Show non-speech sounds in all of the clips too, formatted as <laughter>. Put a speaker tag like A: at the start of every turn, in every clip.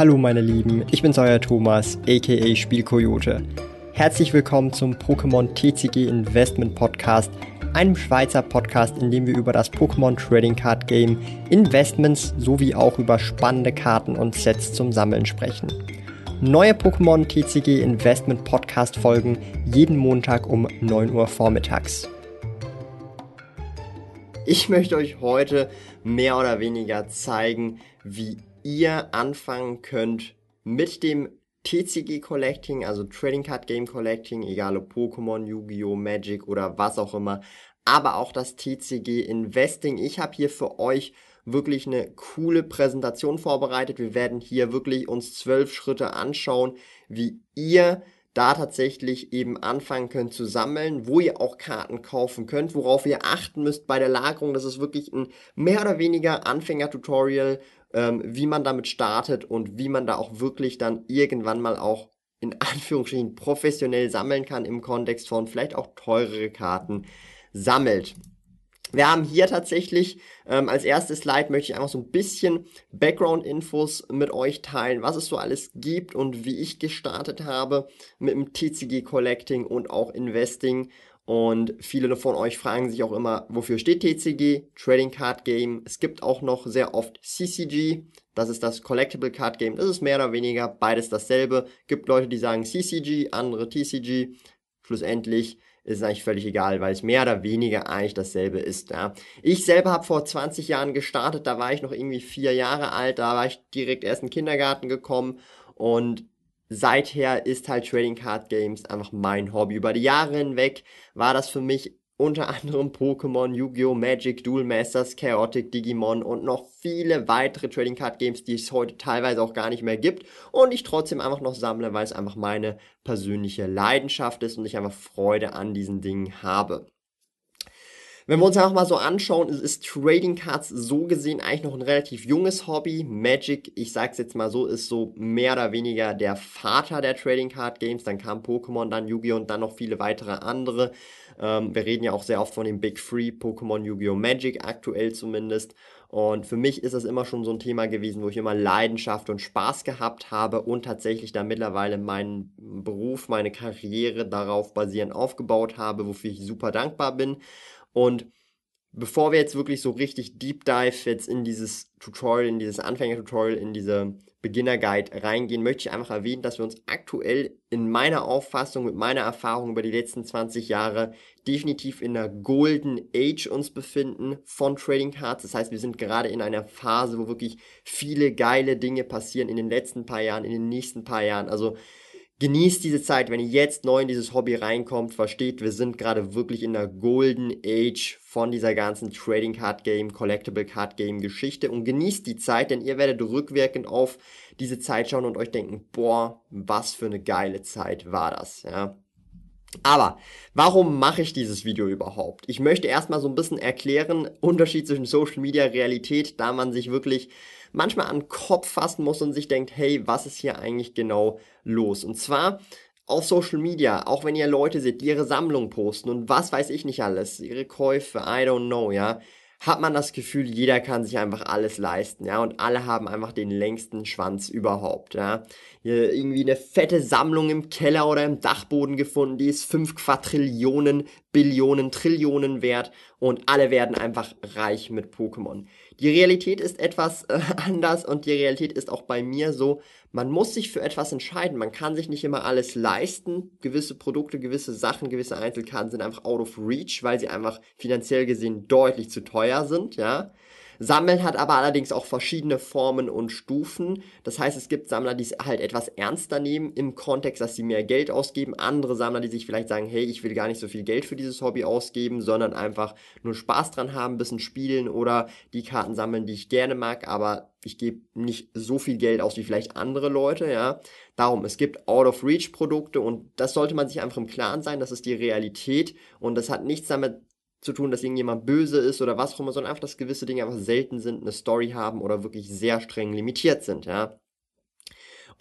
A: Hallo meine Lieben, ich bin's euer Thomas, aka Spielkoyote. Herzlich willkommen zum Pokémon TCG Investment Podcast, einem Schweizer Podcast, in dem wir über das Pokémon Trading Card Game, Investments sowie auch über spannende Karten und Sets zum Sammeln sprechen. Neue Pokémon TCG Investment Podcast folgen jeden Montag um 9 Uhr vormittags. Ich möchte euch heute mehr oder weniger zeigen, wie ihr anfangen könnt mit dem TCG Collecting, also Trading Card Game Collecting, egal ob Pokémon, Yu-Gi-Oh!, Magic oder was auch immer, aber auch das TCG Investing. Ich habe hier für euch wirklich eine coole Präsentation vorbereitet. Wir werden hier wirklich uns zwölf Schritte anschauen, wie ihr da tatsächlich eben anfangen könnt zu sammeln, wo ihr auch Karten kaufen könnt, worauf ihr achten müsst bei der Lagerung. Das ist wirklich ein mehr oder weniger Anfänger-Tutorial, ähm, wie man damit startet und wie man da auch wirklich dann irgendwann mal auch in Anführungsstrichen professionell sammeln kann im Kontext von vielleicht auch teurere Karten sammelt. Wir haben hier tatsächlich ähm, als erstes Slide möchte ich einfach so ein bisschen Background-Infos mit euch teilen, was es so alles gibt und wie ich gestartet habe mit dem TCG Collecting und auch Investing. Und viele von euch fragen sich auch immer, wofür steht TCG? Trading Card Game. Es gibt auch noch sehr oft CCG. Das ist das Collectible Card Game. Das ist mehr oder weniger beides dasselbe. Gibt Leute, die sagen CCG, andere TCG. Schlussendlich ist eigentlich völlig egal, weil es mehr oder weniger eigentlich dasselbe ist. Ja. Ich selber habe vor 20 Jahren gestartet, da war ich noch irgendwie vier Jahre alt, da war ich direkt erst in den Kindergarten gekommen und seither ist halt Trading Card Games einfach mein Hobby. Über die Jahre hinweg war das für mich unter anderem Pokémon, Yu-Gi-Oh!, Magic, Duel Masters, Chaotic, Digimon und noch viele weitere Trading Card Games, die es heute teilweise auch gar nicht mehr gibt und ich trotzdem einfach noch sammle, weil es einfach meine persönliche Leidenschaft ist und ich einfach Freude an diesen Dingen habe. Wenn wir uns einfach mal so anschauen, ist Trading Cards so gesehen eigentlich noch ein relativ junges Hobby. Magic, ich sag's jetzt mal so, ist so mehr oder weniger der Vater der Trading Card Games. Dann kam Pokémon, dann Yu-Gi-Oh! und dann noch viele weitere andere. Ähm, wir reden ja auch sehr oft von dem Big Free, Pokémon, Yu-Gi-Oh! Magic aktuell zumindest. Und für mich ist das immer schon so ein Thema gewesen, wo ich immer Leidenschaft und Spaß gehabt habe und tatsächlich da mittlerweile meinen Beruf, meine Karriere darauf basierend aufgebaut habe, wofür ich super dankbar bin. Und bevor wir jetzt wirklich so richtig Deep Dive jetzt in dieses Tutorial, in dieses Anfänger-Tutorial, in diese Beginner-Guide reingehen, möchte ich einfach erwähnen, dass wir uns aktuell in meiner Auffassung, mit meiner Erfahrung über die letzten 20 Jahre definitiv in der Golden Age uns befinden von Trading Cards. Das heißt, wir sind gerade in einer Phase, wo wirklich viele geile Dinge passieren in den letzten paar Jahren, in den nächsten paar Jahren. Also genießt diese Zeit, wenn ihr jetzt neu in dieses Hobby reinkommt, versteht, wir sind gerade wirklich in der Golden Age von dieser ganzen Trading Card Game, Collectible Card Game Geschichte und genießt die Zeit, denn ihr werdet rückwirkend auf diese Zeit schauen und euch denken, boah, was für eine geile Zeit war das, ja. Aber warum mache ich dieses Video überhaupt? Ich möchte erstmal so ein bisschen erklären, Unterschied zwischen Social Media Realität, da man sich wirklich manchmal an den Kopf fassen muss und sich denkt, hey, was ist hier eigentlich genau los? Und zwar auf Social Media, auch wenn ihr Leute seht, die ihre Sammlung posten und was weiß ich nicht alles, ihre Käufe, I don't know, ja, hat man das Gefühl, jeder kann sich einfach alles leisten, ja, und alle haben einfach den längsten Schwanz überhaupt, ja. Irgendwie eine fette Sammlung im Keller oder im Dachboden gefunden, die ist 5 Quadrillionen, Billionen, Trillionen wert und alle werden einfach reich mit Pokémon. Die Realität ist etwas äh, <laughs> anders und die Realität ist auch bei mir so, man muss sich für etwas entscheiden. Man kann sich nicht immer alles leisten. Gewisse Produkte, gewisse Sachen, gewisse Einzelkarten sind einfach out of reach, weil sie einfach finanziell gesehen deutlich zu teuer sind, ja. Sammeln hat aber allerdings auch verschiedene Formen und Stufen. Das heißt, es gibt Sammler, die es halt etwas ernster nehmen im Kontext, dass sie mehr Geld ausgeben. Andere Sammler, die sich vielleicht sagen, hey, ich will gar nicht so viel Geld für dieses Hobby ausgeben, sondern einfach nur Spaß dran haben, ein bisschen spielen oder die Karten sammeln, die ich gerne mag, aber ich gebe nicht so viel Geld aus wie vielleicht andere Leute, ja. Darum, es gibt Out-of-Reach-Produkte und das sollte man sich einfach im Klaren sein, das ist die Realität und das hat nichts damit zu tun, dass irgendjemand böse ist oder was auch immer, sondern einfach, dass gewisse Dinge einfach selten sind, eine Story haben oder wirklich sehr streng limitiert sind, ja.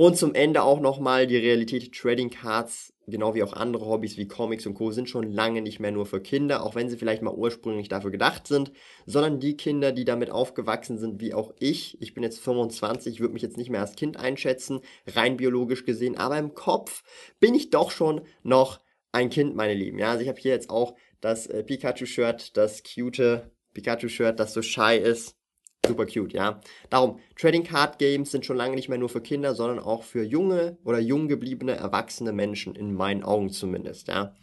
A: Und zum Ende auch nochmal die Realität Trading Cards, genau wie auch andere Hobbys wie Comics und Co. sind schon lange nicht mehr nur für Kinder, auch wenn sie vielleicht mal ursprünglich dafür gedacht sind, sondern die Kinder, die damit aufgewachsen sind, wie auch ich. Ich bin jetzt 25, würde mich jetzt nicht mehr als Kind einschätzen, rein biologisch gesehen, aber im Kopf bin ich doch schon noch ein Kind, meine Lieben. Ja, also ich habe hier jetzt auch das äh, Pikachu-Shirt, das cute Pikachu-Shirt, das so shy ist super cute, ja. Darum, Trading Card Games sind schon lange nicht mehr nur für Kinder, sondern auch für junge oder jung gebliebene erwachsene Menschen, in meinen Augen zumindest, ja.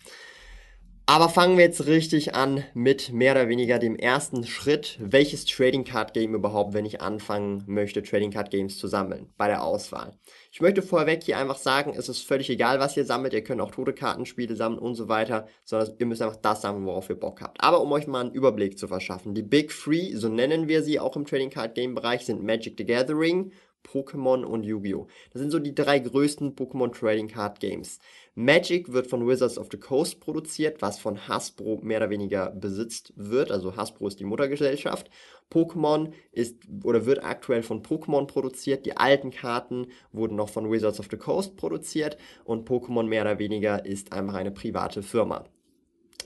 A: Aber fangen wir jetzt richtig an mit mehr oder weniger dem ersten Schritt. Welches Trading Card Game überhaupt, wenn ich anfangen möchte, Trading Card Games zu sammeln bei der Auswahl? Ich möchte vorweg hier einfach sagen, es ist völlig egal, was ihr sammelt. Ihr könnt auch tote Kartenspiele sammeln und so weiter, sondern ihr müsst einfach das sammeln, worauf ihr Bock habt. Aber um euch mal einen Überblick zu verschaffen, die Big Three, so nennen wir sie auch im Trading Card Game Bereich, sind Magic the Gathering, Pokémon und Yu-Gi-Oh! Das sind so die drei größten Pokémon Trading Card Games. Magic wird von Wizards of the Coast produziert, was von Hasbro mehr oder weniger besitzt wird. Also Hasbro ist die Muttergesellschaft. Pokémon ist oder wird aktuell von Pokémon produziert. Die alten Karten wurden noch von Wizards of the Coast produziert und Pokémon mehr oder weniger ist einfach eine private Firma.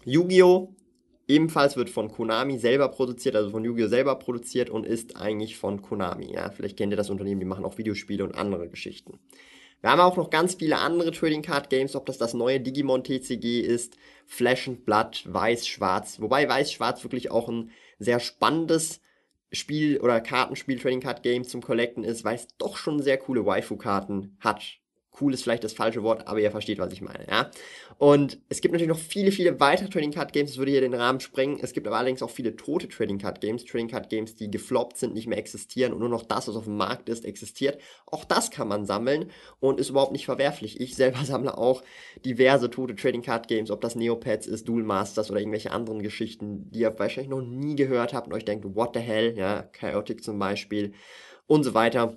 A: Yu-Gi-Oh! Ebenfalls wird von Konami selber produziert, also von Yu-Gi-Oh! selber produziert und ist eigentlich von Konami. Ja, vielleicht kennt ihr das Unternehmen, die machen auch Videospiele und andere Geschichten. Wir haben auch noch ganz viele andere Trading Card Games, ob das das neue Digimon TCG ist, Flash and Blood, Weiß, Schwarz. Wobei Weiß, Schwarz wirklich auch ein sehr spannendes Spiel oder Kartenspiel Trading Card Game zum Collecten ist, weil es doch schon sehr coole Waifu-Karten hat cool ist vielleicht das falsche Wort, aber ihr versteht, was ich meine, ja. Und es gibt natürlich noch viele, viele weitere Trading Card Games, das würde hier den Rahmen sprengen. Es gibt aber allerdings auch viele tote Trading Card Games, Trading Card Games, die gefloppt sind, nicht mehr existieren und nur noch das, was auf dem Markt ist, existiert. Auch das kann man sammeln und ist überhaupt nicht verwerflich. Ich selber <laughs> sammle auch diverse tote Trading Card Games, ob das Neopets ist, Duel Masters oder irgendwelche anderen Geschichten, die ihr wahrscheinlich noch nie gehört habt und euch denkt, what the hell, ja, Chaotic zum Beispiel und so weiter.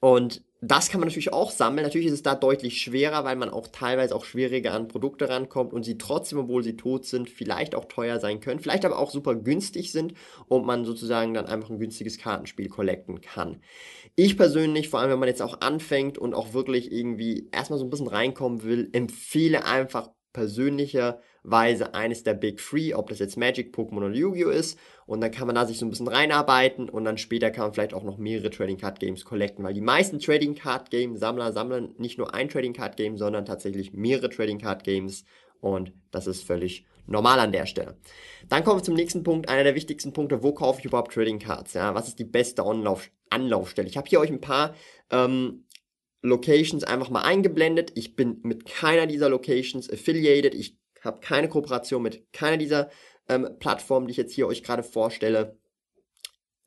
A: Und das kann man natürlich auch sammeln. Natürlich ist es da deutlich schwerer, weil man auch teilweise auch schwieriger an Produkte rankommt und sie trotzdem, obwohl sie tot sind, vielleicht auch teuer sein können, vielleicht aber auch super günstig sind und man sozusagen dann einfach ein günstiges Kartenspiel collecten kann. Ich persönlich, vor allem wenn man jetzt auch anfängt und auch wirklich irgendwie erstmal so ein bisschen reinkommen will, empfehle einfach persönlicherweise eines der Big Three, ob das jetzt Magic, Pokémon oder Yu-Gi-Oh! ist. Und dann kann man da sich so ein bisschen reinarbeiten und dann später kann man vielleicht auch noch mehrere Trading Card Games collecten, weil die meisten Trading Card Game Sammler sammeln nicht nur ein Trading Card Game, sondern tatsächlich mehrere Trading Card Games und das ist völlig normal an der Stelle. Dann kommen wir zum nächsten Punkt, einer der wichtigsten Punkte, wo kaufe ich überhaupt Trading Cards? Ja, was ist die beste Anlauf Anlaufstelle? Ich habe hier euch ein paar ähm, Locations einfach mal eingeblendet. Ich bin mit keiner dieser Locations affiliated. Ich habe keine Kooperation mit keiner dieser ähm, Plattformen, die ich jetzt hier euch gerade vorstelle.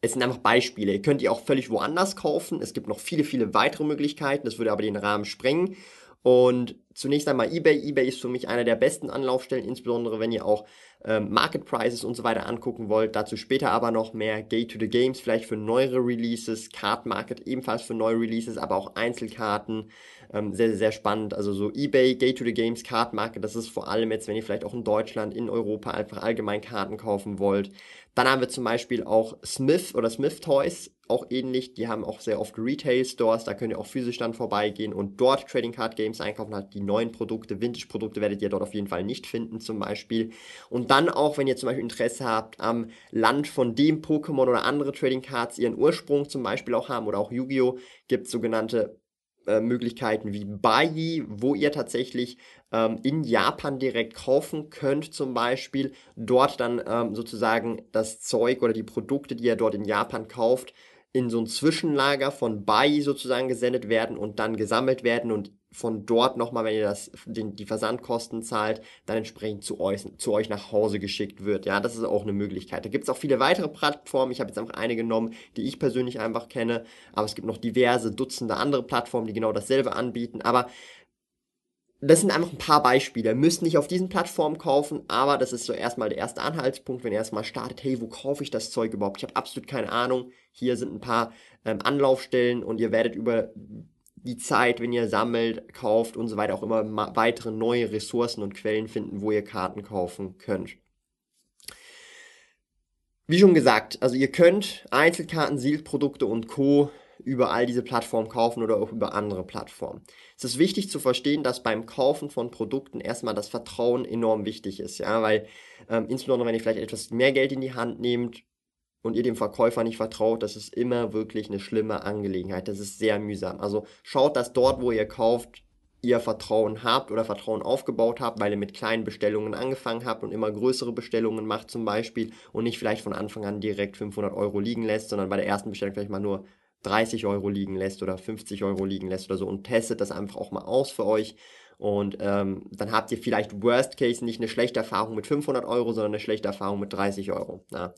A: Es sind einfach Beispiele. Ihr könnt die auch völlig woanders kaufen. Es gibt noch viele, viele weitere Möglichkeiten. Das würde aber den Rahmen sprengen. Und zunächst einmal eBay. eBay ist für mich einer der besten Anlaufstellen, insbesondere wenn ihr auch ähm, Market Prices und so weiter angucken wollt. Dazu später aber noch mehr Gate to the Games, vielleicht für neuere Releases, Card Market ebenfalls für neue Releases, aber auch Einzelkarten. Ähm, sehr, sehr, spannend. Also so eBay, Gate to the Games, Card Market, das ist vor allem jetzt, wenn ihr vielleicht auch in Deutschland, in Europa einfach allgemein Karten kaufen wollt. Dann haben wir zum Beispiel auch Smith oder Smith Toys, auch ähnlich. Die haben auch sehr oft Retail-Stores, da könnt ihr auch physisch dann vorbeigehen und dort Trading Card Games einkaufen. Halt die neuen Produkte, Vintage-Produkte werdet ihr dort auf jeden Fall nicht finden zum Beispiel. Und dann auch, wenn ihr zum Beispiel Interesse habt am Land von dem Pokémon oder andere Trading Cards ihren Ursprung zum Beispiel auch haben oder auch Yu-Gi-Oh! gibt sogenannte äh, Möglichkeiten wie Bai, wo ihr tatsächlich ähm, in Japan direkt kaufen könnt, zum Beispiel dort dann ähm, sozusagen das Zeug oder die Produkte, die ihr dort in Japan kauft, in so ein Zwischenlager von Bai sozusagen gesendet werden und dann gesammelt werden und von dort nochmal, wenn ihr das, den, die Versandkosten zahlt, dann entsprechend zu euch, zu euch nach Hause geschickt wird. Ja, das ist auch eine Möglichkeit. Da gibt es auch viele weitere Plattformen. Ich habe jetzt einfach eine genommen, die ich persönlich einfach kenne. Aber es gibt noch diverse Dutzende andere Plattformen, die genau dasselbe anbieten. Aber das sind einfach ein paar Beispiele. Ihr müsst nicht auf diesen Plattformen kaufen, aber das ist so erstmal der erste Anhaltspunkt, wenn ihr erstmal startet, hey, wo kaufe ich das Zeug überhaupt? Ich habe absolut keine Ahnung. Hier sind ein paar ähm, Anlaufstellen und ihr werdet über die Zeit, wenn ihr sammelt, kauft und so weiter, auch immer weitere neue Ressourcen und Quellen finden, wo ihr Karten kaufen könnt. Wie schon gesagt, also ihr könnt Einzelkarten, Sealed-Produkte und Co. über all diese Plattformen kaufen oder auch über andere Plattformen. Es ist wichtig zu verstehen, dass beim Kaufen von Produkten erstmal das Vertrauen enorm wichtig ist, ja, weil ähm, insbesondere wenn ihr vielleicht etwas mehr Geld in die Hand nehmt und ihr dem Verkäufer nicht vertraut, das ist immer wirklich eine schlimme Angelegenheit. Das ist sehr mühsam. Also schaut, dass dort, wo ihr kauft, ihr Vertrauen habt oder Vertrauen aufgebaut habt, weil ihr mit kleinen Bestellungen angefangen habt und immer größere Bestellungen macht zum Beispiel und nicht vielleicht von Anfang an direkt 500 Euro liegen lässt, sondern bei der ersten Bestellung vielleicht mal nur 30 Euro liegen lässt oder 50 Euro liegen lässt oder so und testet das einfach auch mal aus für euch. Und ähm, dann habt ihr vielleicht Worst Case nicht eine schlechte Erfahrung mit 500 Euro, sondern eine schlechte Erfahrung mit 30 Euro. Ja.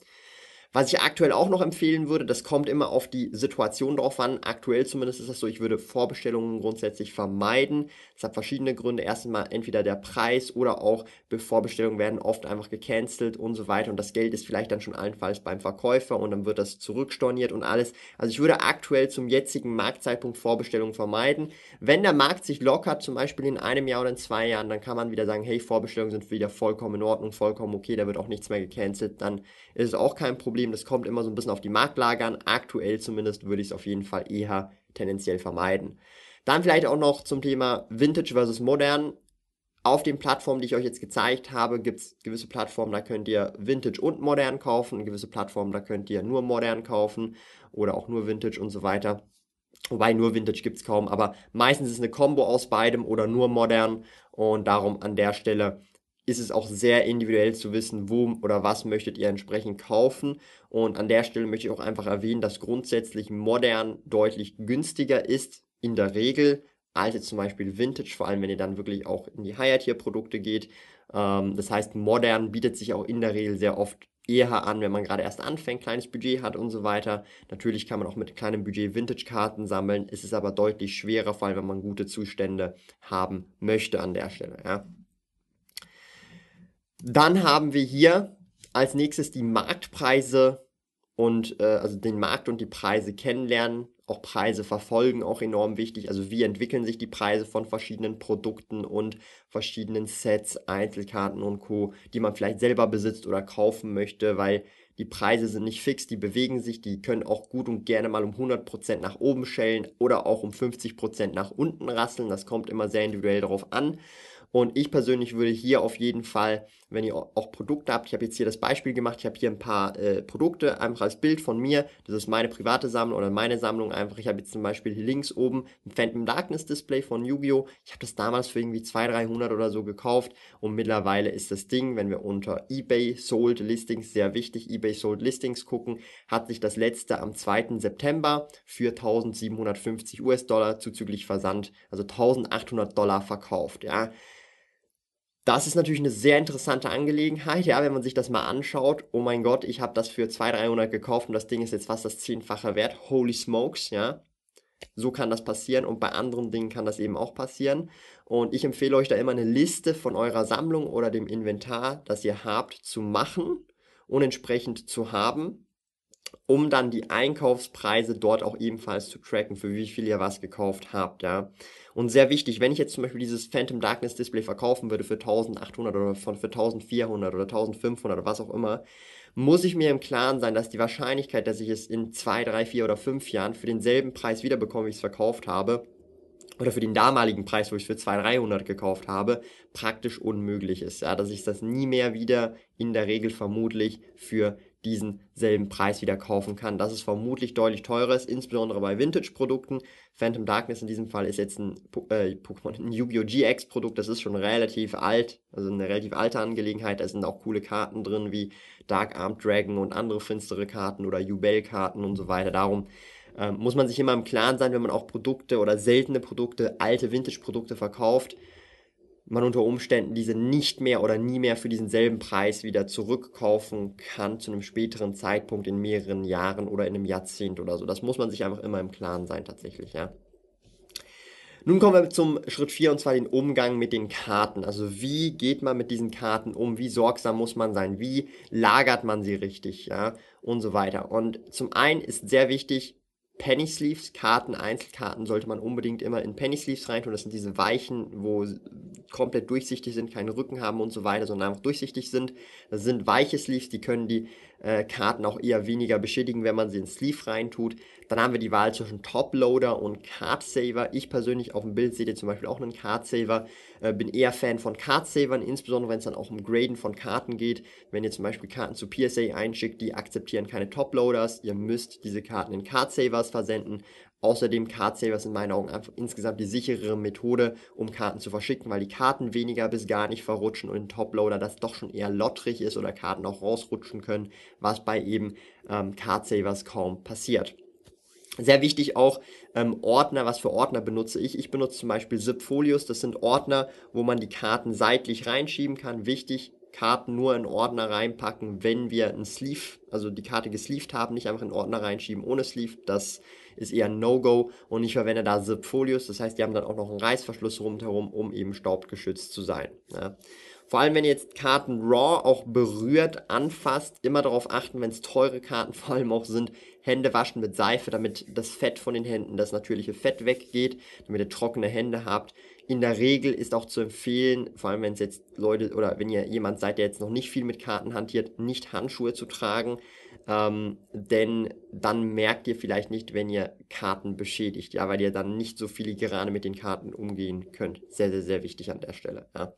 A: Was ich aktuell auch noch empfehlen würde, das kommt immer auf die Situation drauf an. Aktuell zumindest ist das so, ich würde Vorbestellungen grundsätzlich vermeiden. Das hat verschiedene Gründe. Erstens mal entweder der Preis oder auch Vorbestellungen werden oft einfach gecancelt und so weiter. Und das Geld ist vielleicht dann schon allenfalls beim Verkäufer und dann wird das zurückstorniert und alles. Also ich würde aktuell zum jetzigen Marktzeitpunkt Vorbestellungen vermeiden. Wenn der Markt sich lockert, zum Beispiel in einem Jahr oder in zwei Jahren, dann kann man wieder sagen, hey, Vorbestellungen sind wieder vollkommen in Ordnung, vollkommen okay, da wird auch nichts mehr gecancelt. Dann ist es auch kein Problem. Problem. Das kommt immer so ein bisschen auf die Marktlage an. Aktuell zumindest würde ich es auf jeden Fall eher tendenziell vermeiden. Dann vielleicht auch noch zum Thema Vintage versus Modern. Auf den Plattformen, die ich euch jetzt gezeigt habe, gibt es gewisse Plattformen, da könnt ihr Vintage und Modern kaufen, gewisse Plattformen, da könnt ihr nur Modern kaufen oder auch nur Vintage und so weiter. Wobei nur Vintage gibt es kaum, aber meistens ist es eine Kombo aus beidem oder nur Modern und darum an der Stelle ist es auch sehr individuell zu wissen, wo oder was möchtet ihr entsprechend kaufen. Und an der Stelle möchte ich auch einfach erwähnen, dass grundsätzlich modern deutlich günstiger ist in der Regel als jetzt zum Beispiel Vintage, vor allem wenn ihr dann wirklich auch in die Higher-Tier-Produkte geht. Ähm, das heißt, modern bietet sich auch in der Regel sehr oft eher an, wenn man gerade erst anfängt, kleines Budget hat und so weiter. Natürlich kann man auch mit kleinem Budget Vintage-Karten sammeln. Es ist aber deutlich schwerer, vor allem wenn man gute Zustände haben möchte an der Stelle. Ja. Dann haben wir hier als nächstes die Marktpreise und äh, also den Markt und die Preise kennenlernen. Auch Preise verfolgen, auch enorm wichtig. Also wie entwickeln sich die Preise von verschiedenen Produkten und verschiedenen Sets, Einzelkarten und Co., die man vielleicht selber besitzt oder kaufen möchte, weil die Preise sind nicht fix, die bewegen sich, die können auch gut und gerne mal um 100% nach oben schellen oder auch um 50% nach unten rasseln. Das kommt immer sehr individuell darauf an. Und ich persönlich würde hier auf jeden Fall, wenn ihr auch Produkte habt, ich habe jetzt hier das Beispiel gemacht, ich habe hier ein paar äh, Produkte einfach als Bild von mir. Das ist meine private Sammlung oder meine Sammlung einfach. Ich habe jetzt zum Beispiel hier links oben ein Phantom Darkness Display von Yu-Gi-Oh! Ich habe das damals für irgendwie 200, 300 oder so gekauft und mittlerweile ist das Ding, wenn wir unter eBay Sold Listings, sehr wichtig, eBay Sold Listings gucken, hat sich das letzte am 2. September für 1750 US-Dollar zuzüglich Versand, also 1800 Dollar verkauft, ja. Das ist natürlich eine sehr interessante Angelegenheit, ja, wenn man sich das mal anschaut. Oh mein Gott, ich habe das für 200, 300 gekauft und das Ding ist jetzt fast das zehnfache wert. Holy smokes, ja. So kann das passieren und bei anderen Dingen kann das eben auch passieren. Und ich empfehle euch da immer eine Liste von eurer Sammlung oder dem Inventar, das ihr habt, zu machen und entsprechend zu haben um dann die Einkaufspreise dort auch ebenfalls zu tracken, für wie viel ihr was gekauft habt, ja. Und sehr wichtig, wenn ich jetzt zum Beispiel dieses Phantom Darkness Display verkaufen würde für 1800 oder für 1400 oder 1500 oder was auch immer, muss ich mir im Klaren sein, dass die Wahrscheinlichkeit, dass ich es in zwei, drei, vier oder fünf Jahren für denselben Preis wiederbekomme, wie ich es verkauft habe, oder für den damaligen Preis, wo ich es für 200, 300 gekauft habe, praktisch unmöglich ist. Ja, dass ich das nie mehr wieder in der Regel vermutlich für diesen selben Preis wieder kaufen kann. Das ist vermutlich deutlich teurer ist, insbesondere bei Vintage-Produkten. Phantom Darkness in diesem Fall ist jetzt ein, äh, Pokémon, ein Yu-Gi-Oh! GX-Produkt, das ist schon relativ alt, also eine relativ alte Angelegenheit. Da sind auch coole Karten drin, wie Dark Armed Dragon und andere finstere Karten oder Jubel-Karten und so weiter. Darum ähm, muss man sich immer im Klaren sein, wenn man auch Produkte oder seltene Produkte, alte Vintage-Produkte verkauft, man unter Umständen diese nicht mehr oder nie mehr für diesen selben Preis wieder zurückkaufen kann zu einem späteren Zeitpunkt in mehreren Jahren oder in einem Jahrzehnt oder so. Das muss man sich einfach immer im Klaren sein tatsächlich, ja. Nun kommen wir zum Schritt 4 und zwar den Umgang mit den Karten. Also wie geht man mit diesen Karten um? Wie sorgsam muss man sein? Wie lagert man sie richtig? Ja, und so weiter. Und zum einen ist sehr wichtig, Penny Sleeves Karten, Einzelkarten sollte man unbedingt immer in Penny Sleeves reintun. Das sind diese weichen, wo komplett durchsichtig sind, keinen Rücken haben und so weiter, sondern einfach durchsichtig sind. Das sind weiche Sleeves, die können die äh, Karten auch eher weniger beschädigen, wenn man sie ins Sleeve reintut. Dann haben wir die Wahl zwischen Toploader und Card Saver. Ich persönlich auf dem Bild seht ihr zum Beispiel auch einen Card Saver. Äh, bin eher Fan von Card Savern, insbesondere wenn es dann auch um Graden von Karten geht. Wenn ihr zum Beispiel Karten zu PSA einschickt, die akzeptieren keine Toploaders. Ihr müsst diese Karten in Card Savers versenden. Außerdem Card Savers in meinen Augen einfach insgesamt die sicherere Methode, um Karten zu verschicken, weil die Karten weniger bis gar nicht verrutschen und in Toploader das doch schon eher lottrig ist oder Karten auch rausrutschen können, was bei eben ähm, Card Savers kaum passiert. Sehr wichtig auch ähm, Ordner. Was für Ordner benutze ich? Ich benutze zum Beispiel Zip-Folios. Das sind Ordner, wo man die Karten seitlich reinschieben kann. Wichtig, Karten nur in Ordner reinpacken, wenn wir ein Sleeve, also die Karte gesleeved haben, nicht einfach in Ordner reinschieben ohne Sleeve. Das ist eher ein No-Go und ich verwende da Zip-Folios. Das heißt, die haben dann auch noch einen Reißverschluss rundherum, um eben staubgeschützt zu sein. Ja. Vor allem, wenn ihr jetzt Karten raw auch berührt, anfasst, immer darauf achten, wenn es teure Karten <laughs> vor allem auch sind, Hände waschen mit Seife, damit das Fett von den Händen, das natürliche Fett weggeht, damit ihr trockene Hände habt. In der Regel ist auch zu empfehlen, vor allem wenn es jetzt Leute oder wenn ihr jemand seid, der jetzt noch nicht viel mit Karten hantiert, nicht Handschuhe zu tragen, ähm, denn dann merkt ihr vielleicht nicht, wenn ihr Karten beschädigt, ja, weil ihr dann nicht so filigrane mit den Karten umgehen könnt. Sehr, sehr, sehr wichtig an der Stelle, ja.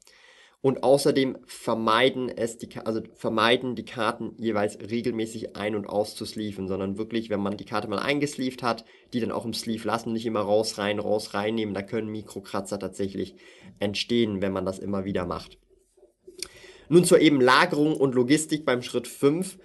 A: Und außerdem vermeiden es die, also vermeiden die Karten jeweils regelmäßig ein- und auszusleeven, sondern wirklich, wenn man die Karte mal eingesleeved hat, die dann auch im Sleeve lassen, nicht immer raus, rein, raus, reinnehmen. Da können Mikrokratzer tatsächlich entstehen, wenn man das immer wieder macht. Nun zur eben Lagerung und Logistik beim Schritt 5.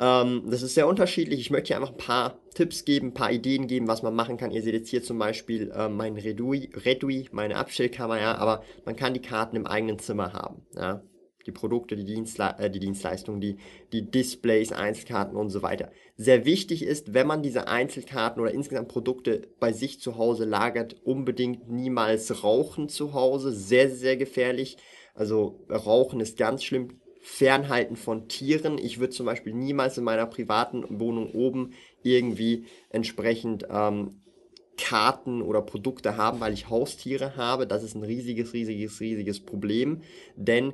A: Ähm, das ist sehr unterschiedlich. Ich möchte hier einfach ein paar Tipps geben, ein paar Ideen geben, was man machen kann. Ihr seht jetzt hier zum Beispiel äh, mein Redui, Redui, meine Abstellkammer, ja, aber man kann die Karten im eigenen Zimmer haben, ja. Die Produkte, die, Dienstle äh, die Dienstleistungen, die, die Displays, Einzelkarten und so weiter. Sehr wichtig ist, wenn man diese Einzelkarten oder insgesamt Produkte bei sich zu Hause lagert, unbedingt niemals rauchen zu Hause. Sehr, sehr gefährlich. Also Rauchen ist ganz schlimm Fernhalten von Tieren. Ich würde zum Beispiel niemals in meiner privaten Wohnung oben irgendwie entsprechend ähm, Karten oder Produkte haben, weil ich Haustiere habe. Das ist ein riesiges, riesiges, riesiges Problem, denn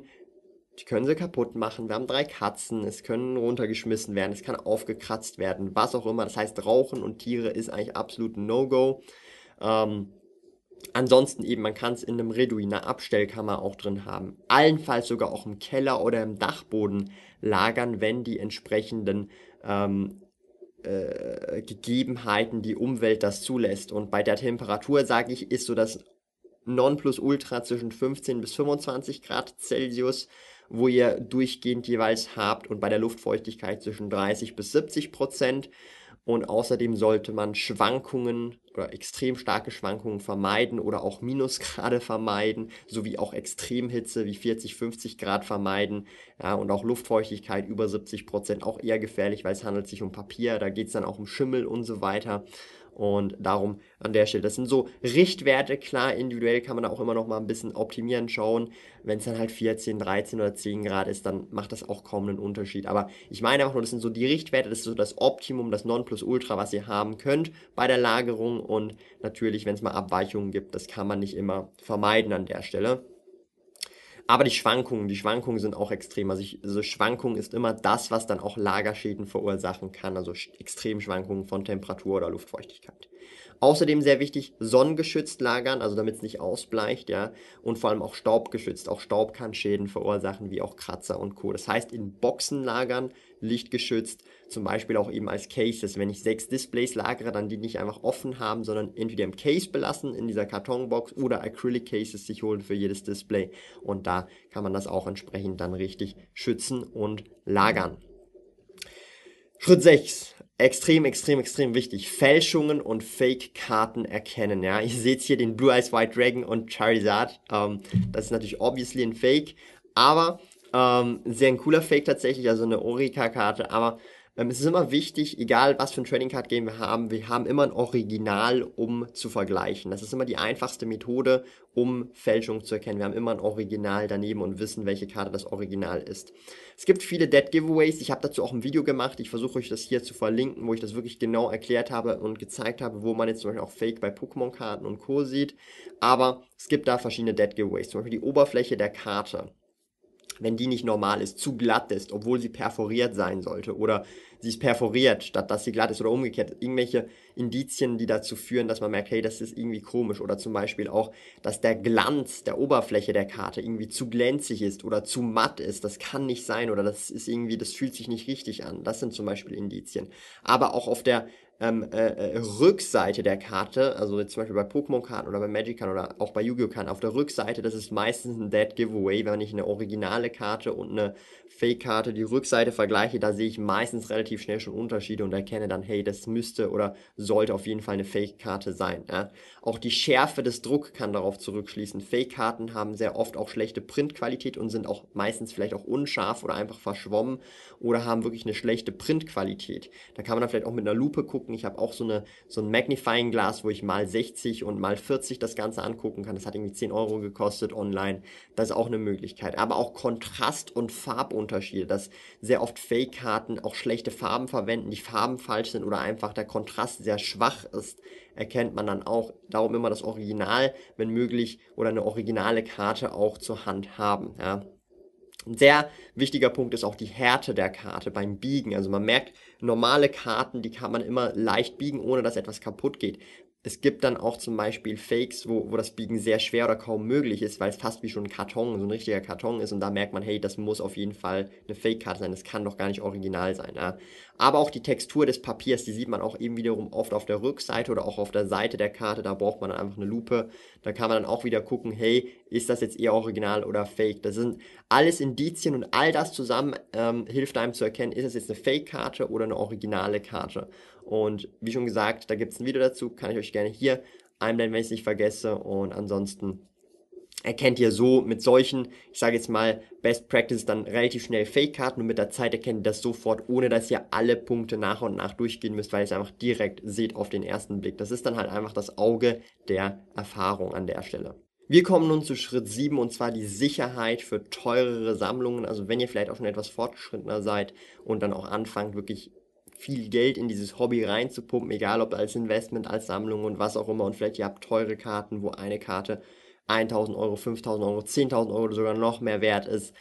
A: die können sie kaputt machen. Wir haben drei Katzen, es können runtergeschmissen werden, es kann aufgekratzt werden, was auch immer. Das heißt, Rauchen und Tiere ist eigentlich absolut ein No-Go. Ähm, Ansonsten eben, man kann es in einem Redui, einer Abstellkammer auch drin haben. Allenfalls sogar auch im Keller oder im Dachboden lagern, wenn die entsprechenden ähm, äh, Gegebenheiten, die Umwelt das zulässt. Und bei der Temperatur, sage ich, ist so das Nonplusultra zwischen 15 bis 25 Grad Celsius, wo ihr durchgehend jeweils habt und bei der Luftfeuchtigkeit zwischen 30 bis 70 Prozent. Und außerdem sollte man Schwankungen oder extrem starke Schwankungen vermeiden oder auch Minusgrade <laughs> vermeiden, sowie auch Extremhitze wie 40, 50 Grad vermeiden. Ja, und auch Luftfeuchtigkeit über 70 Prozent auch eher gefährlich, weil es handelt sich um Papier, da geht es dann auch um Schimmel und so weiter. Und darum an der Stelle, das sind so Richtwerte, klar, individuell kann man da auch immer noch mal ein bisschen optimieren, schauen. Wenn es dann halt 14, 13 oder 10 Grad ist, dann macht das auch kaum einen Unterschied. Aber ich meine einfach nur, das sind so die Richtwerte, das ist so das Optimum, das Nonplusultra, was ihr haben könnt bei der Lagerung. Und natürlich, wenn es mal Abweichungen gibt, das kann man nicht immer vermeiden an der Stelle. Aber die Schwankungen, die Schwankungen sind auch extrem. Also, ich, also Schwankungen ist immer das, was dann auch Lagerschäden verursachen kann. Also Extremschwankungen von Temperatur oder Luftfeuchtigkeit. Außerdem sehr wichtig, sonnengeschützt lagern, also damit es nicht ausbleicht, ja. Und vor allem auch staubgeschützt. Auch Staub kann Schäden verursachen, wie auch Kratzer und Co. Das heißt, in Boxen lagern, lichtgeschützt, zum Beispiel auch eben als Cases. Wenn ich sechs Displays lagere, dann die nicht einfach offen haben, sondern entweder im Case belassen, in dieser Kartonbox oder Acrylic Cases sich holen für jedes Display. Und da kann man das auch entsprechend dann richtig schützen und lagern. Schritt 6. Extrem, extrem, extrem wichtig. Fälschungen und Fake-Karten erkennen. Ja, ihr seht hier den Blue Eyes White Dragon und Charizard. Ähm, das ist natürlich obviously ein Fake, aber ähm, sehr ein cooler Fake tatsächlich, also eine Orika-Karte. Aber ähm, es ist immer wichtig, egal was für ein Trading Card Game wir haben, wir haben immer ein Original, um zu vergleichen. Das ist immer die einfachste Methode, um Fälschung zu erkennen. Wir haben immer ein Original daneben und wissen, welche Karte das Original ist. Es gibt viele Dead Giveaways. Ich habe dazu auch ein Video gemacht. Ich versuche euch das hier zu verlinken, wo ich das wirklich genau erklärt habe und gezeigt habe, wo man jetzt zum Beispiel auch Fake bei Pokémon-Karten und Co. sieht. Aber es gibt da verschiedene Dead Giveaways. Zum Beispiel die Oberfläche der Karte wenn die nicht normal ist, zu glatt ist, obwohl sie perforiert sein sollte oder sie ist perforiert, statt dass sie glatt ist oder umgekehrt. Irgendwelche Indizien, die dazu führen, dass man merkt, hey, das ist irgendwie komisch oder zum Beispiel auch, dass der Glanz der Oberfläche der Karte irgendwie zu glänzig ist oder zu matt ist. Das kann nicht sein oder das ist irgendwie, das fühlt sich nicht richtig an. Das sind zum Beispiel Indizien. Aber auch auf der ähm, äh, äh, Rückseite der Karte, also zum Beispiel bei Pokémon-Karten oder bei Magic-Karten oder auch bei Yu-Gi-Oh!-Karten, auf der Rückseite, das ist meistens ein Dead Giveaway, wenn ich eine originale Karte und eine Fake-Karte die Rückseite vergleiche, da sehe ich meistens relativ schnell schon Unterschiede und erkenne dann, hey, das müsste oder sollte auf jeden Fall eine Fake-Karte sein. Ja? Auch die Schärfe des Druck kann darauf zurückschließen. Fake-Karten haben sehr oft auch schlechte Printqualität und sind auch meistens vielleicht auch unscharf oder einfach verschwommen oder haben wirklich eine schlechte Printqualität. Da kann man dann vielleicht auch mit einer Lupe gucken. Ich habe auch so, eine, so ein Magnifying Glas, wo ich mal 60 und mal 40 das Ganze angucken kann. Das hat irgendwie 10 Euro gekostet online. Das ist auch eine Möglichkeit. Aber auch Kontrast- und Farbunterschiede, dass sehr oft Fake-Karten auch schlechte Farben verwenden, die Farben falsch sind oder einfach der Kontrast sehr schwach ist, erkennt man dann auch. Darum immer das Original, wenn möglich, oder eine originale Karte auch zur Hand haben. Ja. Ein sehr wichtiger Punkt ist auch die Härte der Karte beim Biegen. Also man merkt, normale Karten, die kann man immer leicht biegen, ohne dass etwas kaputt geht. Es gibt dann auch zum Beispiel Fakes, wo, wo das Biegen sehr schwer oder kaum möglich ist, weil es fast wie schon ein Karton, so ein richtiger Karton ist und da merkt man, hey, das muss auf jeden Fall eine Fake-Karte sein, das kann doch gar nicht original sein. Ja. Aber auch die Textur des Papiers, die sieht man auch eben wiederum oft auf der Rückseite oder auch auf der Seite der Karte, da braucht man dann einfach eine Lupe. Da kann man dann auch wieder gucken, hey, ist das jetzt eher original oder fake? Das sind alles Indizien und all das zusammen ähm, hilft einem zu erkennen, ist das jetzt eine Fake-Karte oder eine originale Karte. Und wie schon gesagt, da gibt es ein Video dazu, kann ich euch gerne hier einblenden, wenn ich es nicht vergesse. Und ansonsten erkennt ihr so mit solchen, ich sage jetzt mal, Best Practices dann relativ schnell Fake-Karten und mit der Zeit erkennt ihr das sofort, ohne dass ihr alle Punkte nach und nach durchgehen müsst, weil ihr es einfach direkt seht auf den ersten Blick. Das ist dann halt einfach das Auge der Erfahrung an der Stelle. Wir kommen nun zu Schritt 7 und zwar die Sicherheit für teurere Sammlungen. Also wenn ihr vielleicht auch schon etwas fortgeschrittener seid und dann auch anfangt, wirklich viel Geld in dieses Hobby reinzupumpen, egal ob als Investment, als Sammlung und was auch immer. Und vielleicht ihr habt teure Karten, wo eine Karte 1000 Euro, 5000 Euro, 10.000 Euro oder sogar noch mehr wert ist.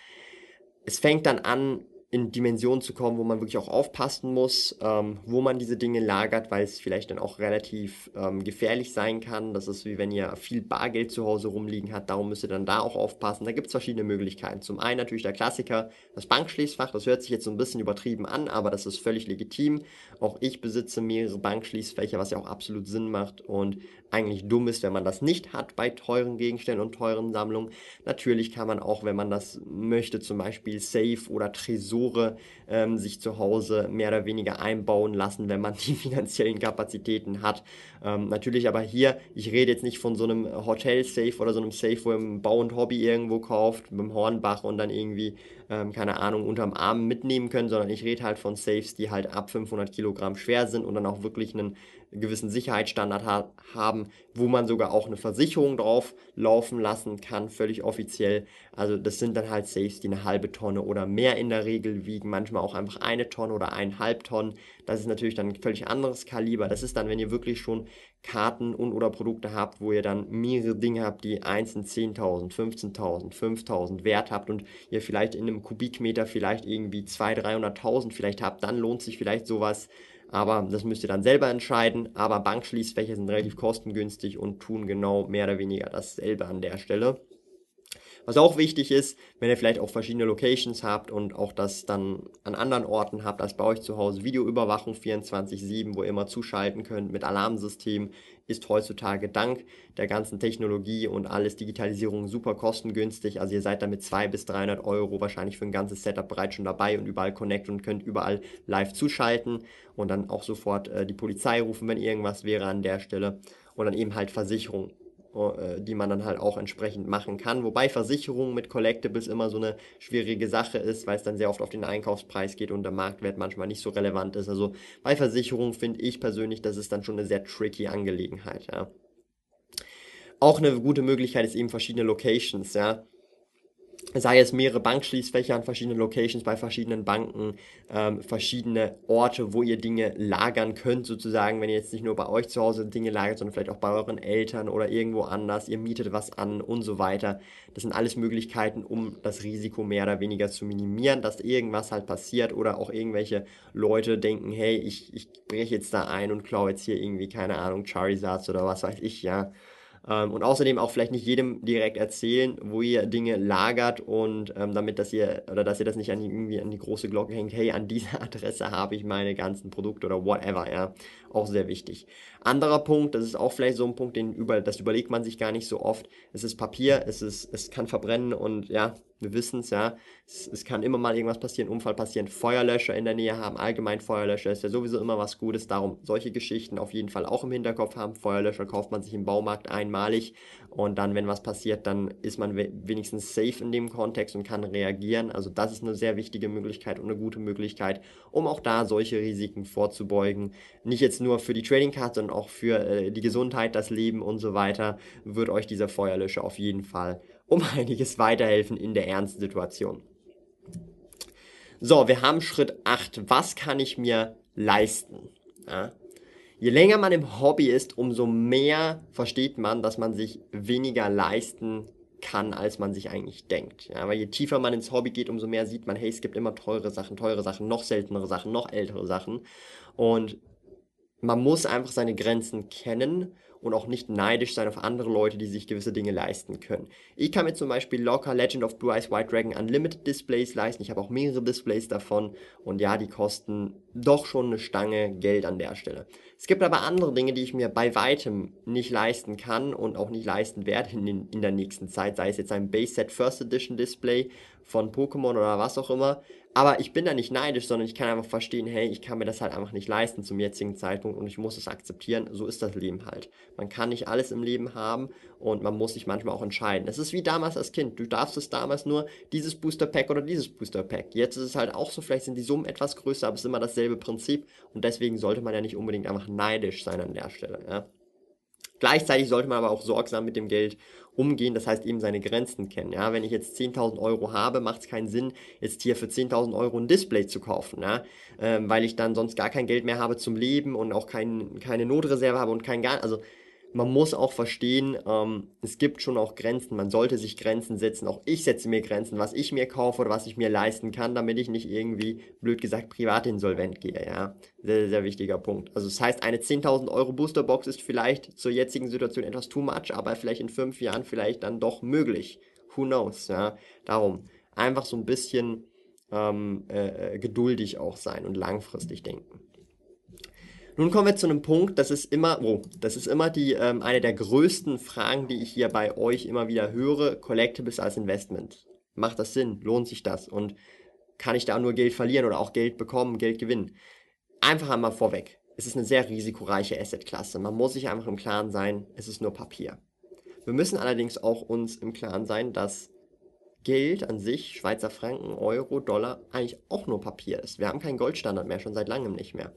A: Es fängt dann an, in Dimensionen zu kommen, wo man wirklich auch aufpassen muss, ähm, wo man diese Dinge lagert, weil es vielleicht dann auch relativ ähm, gefährlich sein kann. Das ist wie wenn ihr viel Bargeld zu Hause rumliegen habt, darum müsst ihr dann da auch aufpassen. Da gibt es verschiedene Möglichkeiten. Zum einen natürlich der Klassiker, das Bankschließfach, das hört sich jetzt so ein bisschen übertrieben an, aber das ist völlig legitim. Auch ich besitze mehrere Bankschließfächer, was ja auch absolut Sinn macht und eigentlich dumm ist, wenn man das nicht hat bei teuren Gegenständen und teuren Sammlungen. Natürlich kann man auch, wenn man das möchte, zum Beispiel Safe oder Tresore ähm, sich zu Hause mehr oder weniger einbauen lassen, wenn man <laughs> die finanziellen Kapazitäten hat. Ähm, natürlich aber hier, ich rede jetzt nicht von so einem Hotel-Safe oder so einem Safe, wo ihr ein Bau und Hobby irgendwo kauft, mit dem Hornbach und dann irgendwie, ähm, keine Ahnung, unterm Arm mitnehmen können, sondern ich rede halt von Safes, die halt ab 500 Kilogramm schwer sind und dann auch wirklich einen gewissen Sicherheitsstandard ha haben, wo man sogar auch eine Versicherung drauf laufen lassen kann, völlig offiziell. Also das sind dann halt Safes, die eine halbe Tonne oder mehr in der Regel wiegen, manchmal auch einfach eine Tonne oder eineinhalb Tonnen. Das ist natürlich dann ein völlig anderes Kaliber. Das ist dann, wenn ihr wirklich schon Karten und oder Produkte habt, wo ihr dann mehrere Dinge habt, die einzeln 10.000, 15.000, 5.000 Wert habt und ihr vielleicht in einem Kubikmeter vielleicht irgendwie 200.000, 300.000 vielleicht habt, dann lohnt sich vielleicht sowas aber das müsst ihr dann selber entscheiden. Aber Bankschließfächer sind relativ kostengünstig und tun genau mehr oder weniger dasselbe an der Stelle. Was auch wichtig ist, wenn ihr vielleicht auch verschiedene Locations habt und auch das dann an anderen Orten habt als bei euch zu Hause, Videoüberwachung 24-7, wo ihr immer zuschalten könnt mit Alarmsystem, ist heutzutage dank der ganzen Technologie und alles Digitalisierung super kostengünstig. Also ihr seid da mit 200 bis 300 Euro wahrscheinlich für ein ganzes Setup bereits schon dabei und überall connect und könnt überall live zuschalten und dann auch sofort äh, die Polizei rufen, wenn irgendwas wäre an der Stelle und dann eben halt Versicherung die man dann halt auch entsprechend machen kann. Wobei Versicherung mit Collectibles immer so eine schwierige Sache ist, weil es dann sehr oft auf den Einkaufspreis geht und der Marktwert manchmal nicht so relevant ist. Also bei Versicherung finde ich persönlich, das ist dann schon eine sehr tricky Angelegenheit, ja. Auch eine gute Möglichkeit ist eben verschiedene Locations, ja. Sei es mehrere Bankschließfächer an verschiedenen Locations bei verschiedenen Banken, ähm, verschiedene Orte, wo ihr Dinge lagern könnt, sozusagen, wenn ihr jetzt nicht nur bei euch zu Hause Dinge lagert, sondern vielleicht auch bei euren Eltern oder irgendwo anders, ihr mietet was an und so weiter. Das sind alles Möglichkeiten, um das Risiko mehr oder weniger zu minimieren, dass irgendwas halt passiert oder auch irgendwelche Leute denken, hey, ich, ich breche jetzt da ein und klaue jetzt hier irgendwie, keine Ahnung, Charizards oder was weiß ich, ja. Ähm, und außerdem auch vielleicht nicht jedem direkt erzählen, wo ihr Dinge lagert und ähm, damit, dass ihr oder dass ihr das nicht an die, irgendwie an die große Glocke hängt, hey, an dieser <laughs> Adresse habe ich meine ganzen Produkte oder whatever, ja. Auch sehr wichtig. Anderer Punkt, das ist auch vielleicht so ein Punkt, den über, das überlegt man sich gar nicht so oft. Es ist Papier, es ist, es kann verbrennen und ja, wir wissen es, ja. Es, kann immer mal irgendwas passieren, Unfall passieren, Feuerlöscher in der Nähe haben, allgemein Feuerlöscher ist ja sowieso immer was Gutes. Darum solche Geschichten auf jeden Fall auch im Hinterkopf haben. Feuerlöscher kauft man sich im Baumarkt einmalig und dann, wenn was passiert, dann ist man wenigstens safe in dem Kontext und kann reagieren. Also das ist eine sehr wichtige Möglichkeit und eine gute Möglichkeit, um auch da solche Risiken vorzubeugen. Nicht jetzt nur für die Trading Card, sondern auch für äh, die Gesundheit, das Leben und so weiter, wird euch dieser Feuerlöscher auf jeden Fall um <laughs> einiges weiterhelfen in der ernsten Situation. So, wir haben Schritt 8. Was kann ich mir leisten? Ja. Je länger man im Hobby ist, umso mehr versteht man, dass man sich weniger leisten kann, als man sich eigentlich denkt. Ja, weil je tiefer man ins Hobby geht, umso mehr sieht man, hey, es gibt immer teure Sachen, teure Sachen, noch seltenere Sachen, noch ältere Sachen. Und man muss einfach seine Grenzen kennen und auch nicht neidisch sein auf andere Leute, die sich gewisse Dinge leisten können. Ich kann mir zum Beispiel locker Legend of Blue Eyes White Dragon Unlimited Displays leisten. Ich habe auch mehrere Displays davon und ja, die kosten doch schon eine Stange Geld an der Stelle. Es gibt aber andere Dinge, die ich mir bei weitem nicht leisten kann und auch nicht leisten werde in, in der nächsten Zeit, sei es jetzt ein Base Set First Edition Display von Pokémon oder was auch immer. Aber ich bin da nicht neidisch, sondern ich kann einfach verstehen, hey, ich kann mir das halt einfach nicht leisten zum jetzigen Zeitpunkt und ich muss es akzeptieren. So ist das Leben halt. Man kann nicht alles im Leben haben und man muss sich manchmal auch entscheiden. Es ist wie damals als Kind. Du darfst es damals nur dieses Booster Pack oder dieses Booster Pack. Jetzt ist es halt auch so, vielleicht sind die Summen etwas größer, aber es ist immer dasselbe Prinzip und deswegen sollte man ja nicht unbedingt einfach neidisch sein an der Stelle. Ja. Gleichzeitig sollte man aber auch sorgsam mit dem Geld umgehen, das heißt eben seine Grenzen kennen. Ja, wenn ich jetzt 10.000 Euro habe, macht es keinen Sinn, jetzt hier für 10.000 Euro ein Display zu kaufen, ja, ähm, weil ich dann sonst gar kein Geld mehr habe zum Leben und auch kein, keine Notreserve habe und kein gar, also man muss auch verstehen, ähm, es gibt schon auch Grenzen. Man sollte sich Grenzen setzen. Auch ich setze mir Grenzen, was ich mir kaufe oder was ich mir leisten kann, damit ich nicht irgendwie, blöd gesagt, privat insolvent gehe. Ja, sehr, sehr wichtiger Punkt. Also das heißt, eine 10.000 Euro Boosterbox ist vielleicht zur jetzigen Situation etwas too much, aber vielleicht in fünf Jahren vielleicht dann doch möglich. Who knows? Ja, darum einfach so ein bisschen ähm, äh, äh geduldig auch sein und langfristig denken. Nun kommen wir zu einem Punkt, das ist immer, oh, das ist immer die, ähm, eine der größten Fragen, die ich hier bei euch immer wieder höre, Collectibles als Investment. Macht das Sinn? Lohnt sich das? Und kann ich da nur Geld verlieren oder auch Geld bekommen, Geld gewinnen? Einfach einmal vorweg. Es ist eine sehr risikoreiche Assetklasse. Man muss sich einfach im Klaren sein, es ist nur Papier. Wir müssen allerdings auch uns im Klaren sein, dass Geld an sich, Schweizer Franken, Euro, Dollar, eigentlich auch nur Papier ist. Wir haben keinen Goldstandard mehr, schon seit langem nicht mehr.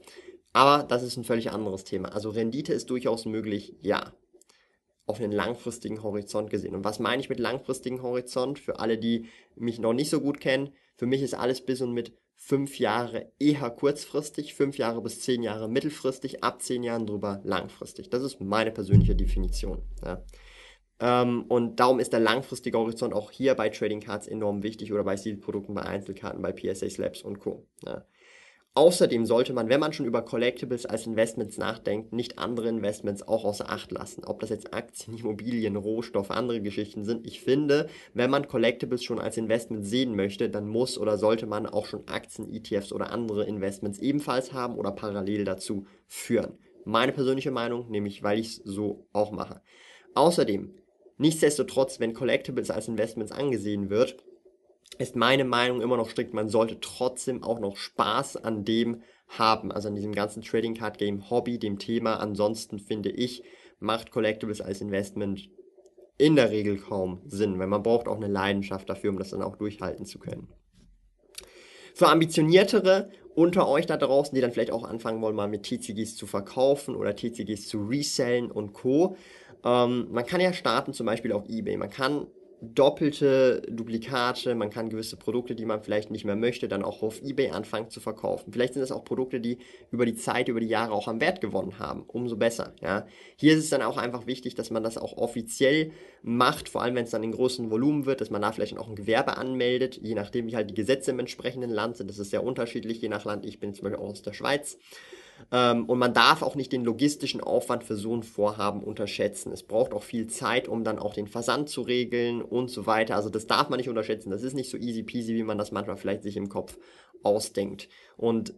A: Aber das ist ein völlig anderes Thema. Also Rendite ist durchaus möglich, ja. Auf einen langfristigen Horizont gesehen. Und was meine ich mit langfristigen Horizont? Für alle, die mich noch nicht so gut kennen, für mich ist alles bis und mit fünf Jahre eher kurzfristig, fünf Jahre bis zehn Jahre mittelfristig, ab zehn Jahren drüber langfristig. Das ist meine persönliche Definition. Ja. Ähm, und darum ist der langfristige Horizont auch hier bei Trading Cards enorm wichtig oder bei Seed-Produkten, bei Einzelkarten, bei PSA Slabs und Co. Ja. Außerdem sollte man, wenn man schon über Collectibles als Investments nachdenkt, nicht andere Investments auch außer Acht lassen. Ob das jetzt Aktien, Immobilien, Rohstoffe, andere Geschichten sind. Ich finde, wenn man Collectibles schon als Investment sehen möchte, dann muss oder sollte man auch schon Aktien, ETFs oder andere Investments ebenfalls haben oder parallel dazu führen. Meine persönliche Meinung, nämlich weil ich es so auch mache. Außerdem, nichtsdestotrotz, wenn Collectibles als Investments angesehen wird, ist meine Meinung immer noch strikt, man sollte trotzdem auch noch Spaß an dem haben, also an diesem ganzen Trading Card Game Hobby, dem Thema. Ansonsten finde ich, macht Collectibles als Investment in der Regel kaum Sinn, weil man braucht auch eine Leidenschaft dafür, um das dann auch durchhalten zu können. Für ambitioniertere unter euch da draußen, die dann vielleicht auch anfangen wollen, mal mit TCGs zu verkaufen oder TCGs zu resellen und Co. Ähm, man kann ja starten zum Beispiel auf eBay. Man kann doppelte Duplikate, man kann gewisse Produkte, die man vielleicht nicht mehr möchte, dann auch auf eBay anfangen zu verkaufen. Vielleicht sind es auch Produkte, die über die Zeit, über die Jahre auch am Wert gewonnen haben. Umso besser. Ja. Hier ist es dann auch einfach wichtig, dass man das auch offiziell macht, vor allem wenn es dann in großen Volumen wird, dass man da vielleicht auch ein Gewerbe anmeldet, je nachdem wie halt die Gesetze im entsprechenden Land sind. Das ist sehr unterschiedlich, je nach Land. Ich bin zum Beispiel auch aus der Schweiz. Ähm, und man darf auch nicht den logistischen Aufwand für so ein Vorhaben unterschätzen. Es braucht auch viel Zeit, um dann auch den Versand zu regeln und so weiter. Also das darf man nicht unterschätzen. Das ist nicht so easy peasy, wie man das manchmal vielleicht sich im Kopf ausdenkt. Und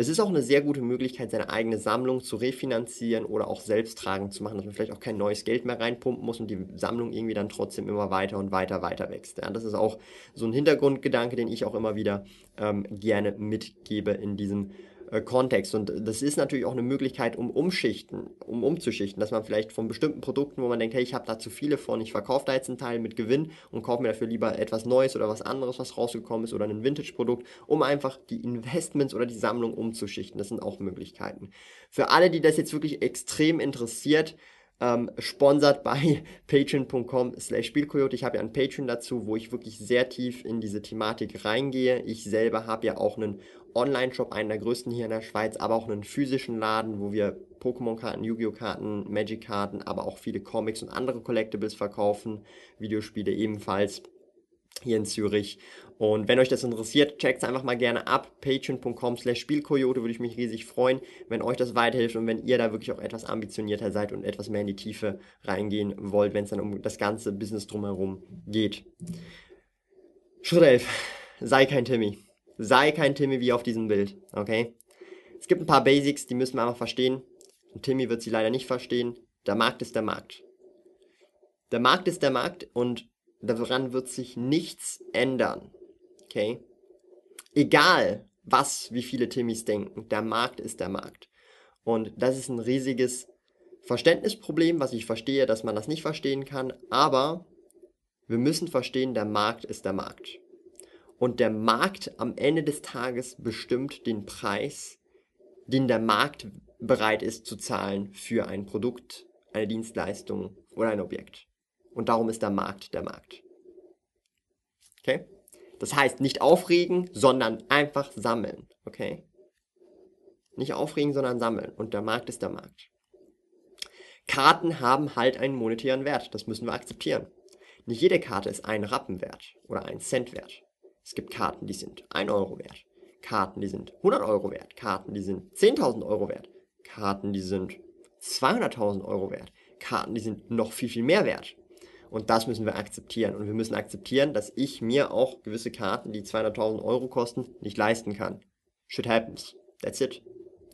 A: es ist auch eine sehr gute Möglichkeit, seine eigene Sammlung zu refinanzieren oder auch selbst tragen zu machen, dass man vielleicht auch kein neues Geld mehr reinpumpen muss und die Sammlung irgendwie dann trotzdem immer weiter und weiter weiter wächst. Ja, das ist auch so ein Hintergrundgedanke, den ich auch immer wieder ähm, gerne mitgebe in diesem äh, Kontext. Und das ist natürlich auch eine Möglichkeit, um umschichten, um umzuschichten, dass man vielleicht von bestimmten Produkten, wo man denkt, hey, ich habe da zu viele von, ich verkaufe da jetzt einen Teil mit Gewinn und kaufe mir dafür lieber etwas Neues oder was anderes, was rausgekommen ist oder ein Vintage-Produkt, um einfach die Investments oder die Sammlung umzuschichten. Das sind auch Möglichkeiten. Für alle, die das jetzt wirklich extrem interessiert, ähm, sponsert bei <laughs> patreon.com slash Spielcoyote. Ich habe ja ein Patreon dazu, wo ich wirklich sehr tief in diese Thematik reingehe. Ich selber habe ja auch einen Online-Shop, einen der größten hier in der Schweiz, aber auch einen physischen Laden, wo wir Pokémon-Karten, Yu-Gi-Oh! Karten, Magic-Karten, aber auch viele Comics und andere Collectibles verkaufen, Videospiele ebenfalls hier in Zürich. Und wenn euch das interessiert, checkt es einfach mal gerne ab. Patreon.com slash Spielkoyote würde ich mich riesig freuen, wenn euch das weiterhilft und wenn ihr da wirklich auch etwas ambitionierter seid und etwas mehr in die Tiefe reingehen wollt, wenn es dann um das ganze Business drumherum geht. Schritt 11. Sei kein Timmy. Sei kein Timmy wie auf diesem Bild, okay? Es gibt ein paar Basics, die müssen wir einfach verstehen. Und Timmy wird sie leider nicht verstehen. Der Markt ist der Markt. Der Markt ist der Markt und daran wird sich nichts ändern. Okay? Egal, was, wie viele Timmys denken, der Markt ist der Markt. Und das ist ein riesiges Verständnisproblem, was ich verstehe, dass man das nicht verstehen kann, aber wir müssen verstehen, der Markt ist der Markt. Und der Markt am Ende des Tages bestimmt den Preis, den der Markt bereit ist zu zahlen für ein Produkt, eine Dienstleistung oder ein Objekt. Und darum ist der Markt der Markt. Okay? Das heißt, nicht aufregen, sondern einfach sammeln. Okay? Nicht aufregen, sondern sammeln. Und der Markt ist der Markt. Karten haben halt einen monetären Wert. Das müssen wir akzeptieren. Nicht jede Karte ist ein Rappen wert oder ein Cent wert. Es gibt Karten, die sind 1 Euro wert. Karten, die sind 100 Euro wert. Karten, die sind 10.000 Euro wert. Karten, die sind 200.000 Euro wert. Karten, die sind noch viel, viel mehr wert. Und das müssen wir akzeptieren. Und wir müssen akzeptieren, dass ich mir auch gewisse Karten, die 200.000 Euro kosten, nicht leisten kann. Shit happens. That's it.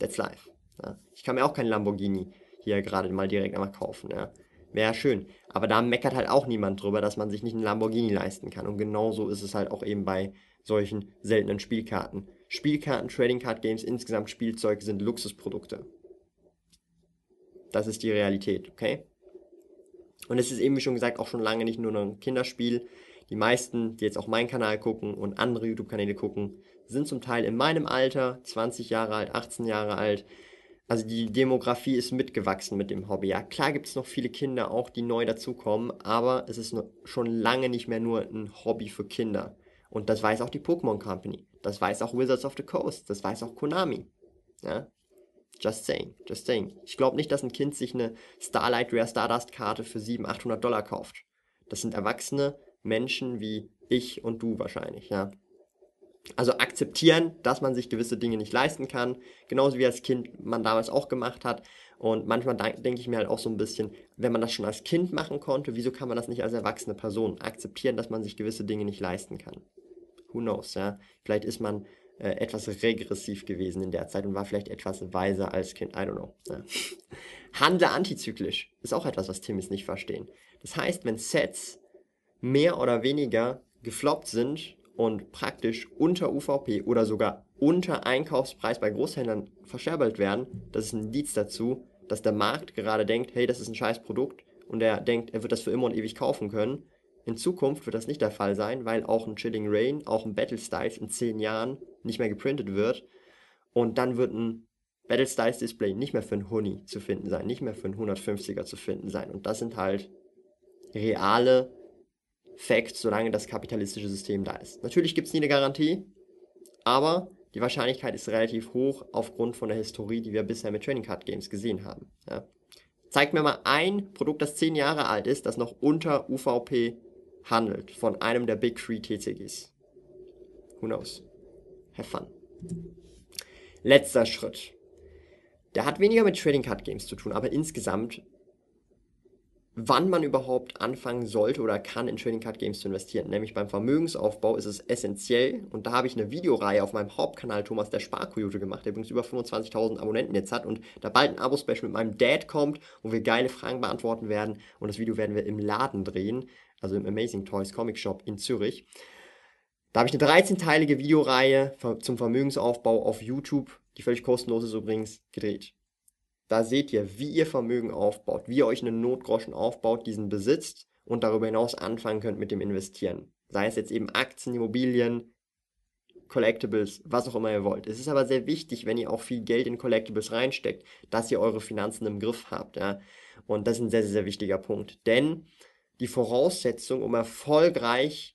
A: That's life. Ja. Ich kann mir auch keinen Lamborghini hier gerade mal direkt einmal kaufen. Ja. Wäre schön. Aber da meckert halt auch niemand drüber, dass man sich nicht einen Lamborghini leisten kann. Und genauso ist es halt auch eben bei solchen seltenen Spielkarten. Spielkarten, Trading Card Games, insgesamt Spielzeug sind Luxusprodukte. Das ist die Realität, okay? Und es ist eben, wie schon gesagt, auch schon lange nicht nur ein Kinderspiel. Die meisten, die jetzt auch meinen Kanal gucken und andere YouTube-Kanäle gucken, sind zum Teil in meinem Alter, 20 Jahre alt, 18 Jahre alt. Also die Demografie ist mitgewachsen mit dem Hobby. Ja, klar gibt es noch viele Kinder auch, die neu dazukommen, aber es ist schon lange nicht mehr nur ein Hobby für Kinder. Und das weiß auch die Pokémon Company. Das weiß auch Wizards of the Coast. Das weiß auch Konami. Ja? Just saying, just saying. Ich glaube nicht, dass ein Kind sich eine Starlight Rare Stardust Karte für 700, 800 Dollar kauft. Das sind erwachsene Menschen wie ich und du wahrscheinlich, ja. Also akzeptieren, dass man sich gewisse Dinge nicht leisten kann, genauso wie als Kind man damals auch gemacht hat. Und manchmal denke ich mir halt auch so ein bisschen, wenn man das schon als Kind machen konnte, wieso kann man das nicht als erwachsene Person akzeptieren, dass man sich gewisse Dinge nicht leisten kann? Who knows, ja? Vielleicht ist man äh, etwas regressiv gewesen in der Zeit und war vielleicht etwas weiser als Kind. I don't know. Ja. <laughs> Handle antizyklisch ist auch etwas, was Timmys nicht verstehen. Das heißt, wenn Sets mehr oder weniger gefloppt sind und praktisch unter UVP oder sogar unter Einkaufspreis bei Großhändlern verscherbelt werden, das ist ein Indiz dazu, dass der Markt gerade denkt, hey, das ist ein scheiß Produkt und er denkt, er wird das für immer und ewig kaufen können. In Zukunft wird das nicht der Fall sein, weil auch ein Chilling Rain, auch ein Battle Styles in 10 Jahren nicht mehr geprintet wird. Und dann wird ein Battle Styles Display nicht mehr für ein Honey zu finden sein, nicht mehr für ein 150er zu finden sein. Und das sind halt reale Fact, solange das kapitalistische System da ist. Natürlich gibt es nie eine Garantie, aber die Wahrscheinlichkeit ist relativ hoch aufgrund von der Historie, die wir bisher mit Trading Card Games gesehen haben. Ja. Zeigt mir mal ein Produkt, das 10 Jahre alt ist, das noch unter UVP handelt, von einem der Big Three TCGs. Who knows? Have fun. Letzter Schritt. Der hat weniger mit Trading Card Games zu tun, aber insgesamt wann man überhaupt anfangen sollte oder kann in Trading Card Games zu investieren. Nämlich beim Vermögensaufbau ist es essentiell und da habe ich eine Videoreihe auf meinem Hauptkanal Thomas der Sparkoyote gemacht, der übrigens über 25.000 Abonnenten jetzt hat und da bald ein Abo-Special mit meinem Dad kommt, wo wir geile Fragen beantworten werden und das Video werden wir im Laden drehen, also im Amazing Toys Comic Shop in Zürich. Da habe ich eine 13-teilige Videoreihe zum Vermögensaufbau auf YouTube, die völlig kostenlos ist übrigens, gedreht. Da seht ihr, wie ihr Vermögen aufbaut, wie ihr euch einen Notgroschen aufbaut, diesen besitzt und darüber hinaus anfangen könnt mit dem Investieren. Sei es jetzt eben Aktien, Immobilien, Collectibles, was auch immer ihr wollt. Es ist aber sehr wichtig, wenn ihr auch viel Geld in Collectibles reinsteckt, dass ihr eure Finanzen im Griff habt. Ja? Und das ist ein sehr, sehr wichtiger Punkt. Denn die Voraussetzung, um erfolgreich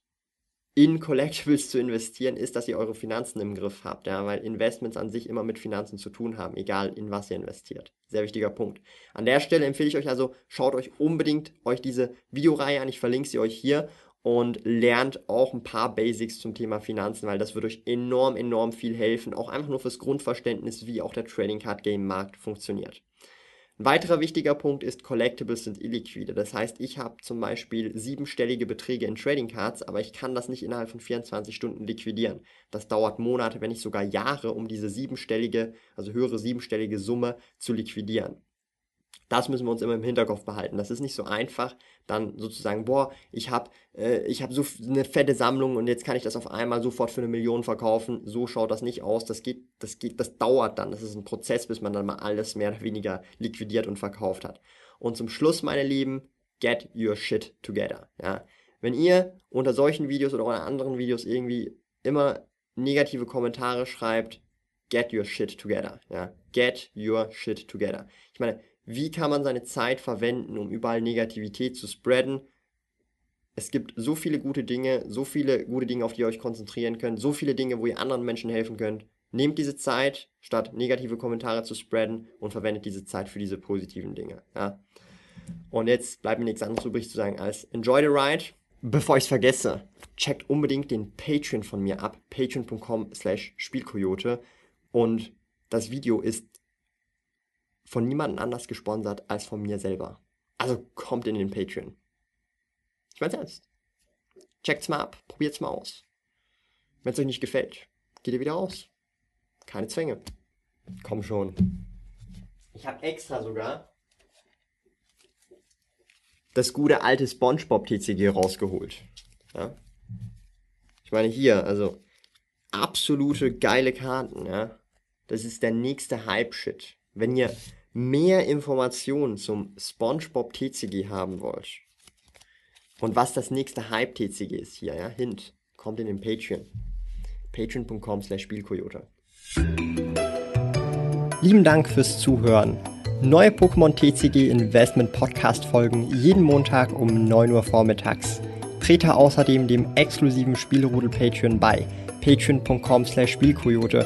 A: in Collectibles zu investieren, ist, dass ihr eure Finanzen im Griff habt, ja, weil Investments an sich immer mit Finanzen zu tun haben, egal in was ihr investiert. Sehr wichtiger Punkt. An der Stelle empfehle ich euch also, schaut euch unbedingt euch diese Videoreihe an, ich verlinke sie euch hier und lernt auch ein paar Basics zum Thema Finanzen, weil das wird euch enorm, enorm viel helfen, auch einfach nur fürs Grundverständnis, wie auch der Trading Card Game Markt funktioniert. Ein weiterer wichtiger Punkt ist, Collectibles sind illiquide. Das heißt, ich habe zum Beispiel siebenstellige Beträge in Trading Cards, aber ich kann das nicht innerhalb von 24 Stunden liquidieren. Das dauert Monate, wenn nicht sogar Jahre, um diese siebenstellige, also höhere siebenstellige Summe zu liquidieren. Das müssen wir uns immer im Hinterkopf behalten. Das ist nicht so einfach, dann sozusagen, boah, ich habe äh, hab so eine fette Sammlung und jetzt kann ich das auf einmal sofort für eine Million verkaufen. So schaut das nicht aus. Das geht, das geht, das dauert dann. Das ist ein Prozess, bis man dann mal alles mehr oder weniger liquidiert und verkauft hat. Und zum Schluss, meine Lieben, get your shit together. Ja? Wenn ihr unter solchen Videos oder unter anderen Videos irgendwie immer negative Kommentare schreibt, get your shit together. Ja? Get your shit together. Ich meine, wie kann man seine Zeit verwenden, um überall Negativität zu spreaden. Es gibt so viele gute Dinge, so viele gute Dinge, auf die ihr euch konzentrieren könnt, so viele Dinge, wo ihr anderen Menschen helfen könnt. Nehmt diese Zeit, statt negative Kommentare zu spreaden und verwendet diese Zeit für diese positiven Dinge. Ja? Und jetzt bleibt mir nichts anderes übrig zu sagen als enjoy the ride. Bevor ich es vergesse, checkt unbedingt den Patreon von mir ab, patreon.com slash Spielkoyote. Und das Video ist von niemandem anders gesponsert als von mir selber. Also kommt in den Patreon. Ich mein's ernst. Checkt's mal ab, probiert's mal aus. Wenn es euch nicht gefällt, geht ihr wieder raus. Keine Zwänge. Komm schon. Ich habe extra sogar das gute alte SpongeBob TCG rausgeholt. Ja? Ich meine hier, also absolute geile Karten, ja. Das ist der nächste Hype-Shit. Wenn ihr mehr Informationen zum SpongeBob TCG haben wollt und was das nächste Hype TCG ist hier, ja, Hint, kommt in den Patreon. Patreon.com slash Spielkoyote. Lieben Dank fürs Zuhören. Neue Pokémon TCG Investment Podcast folgen jeden Montag um 9 Uhr vormittags. Trete außerdem dem exklusiven Spielrudel Patreon bei patreon.com slash Spielkoyote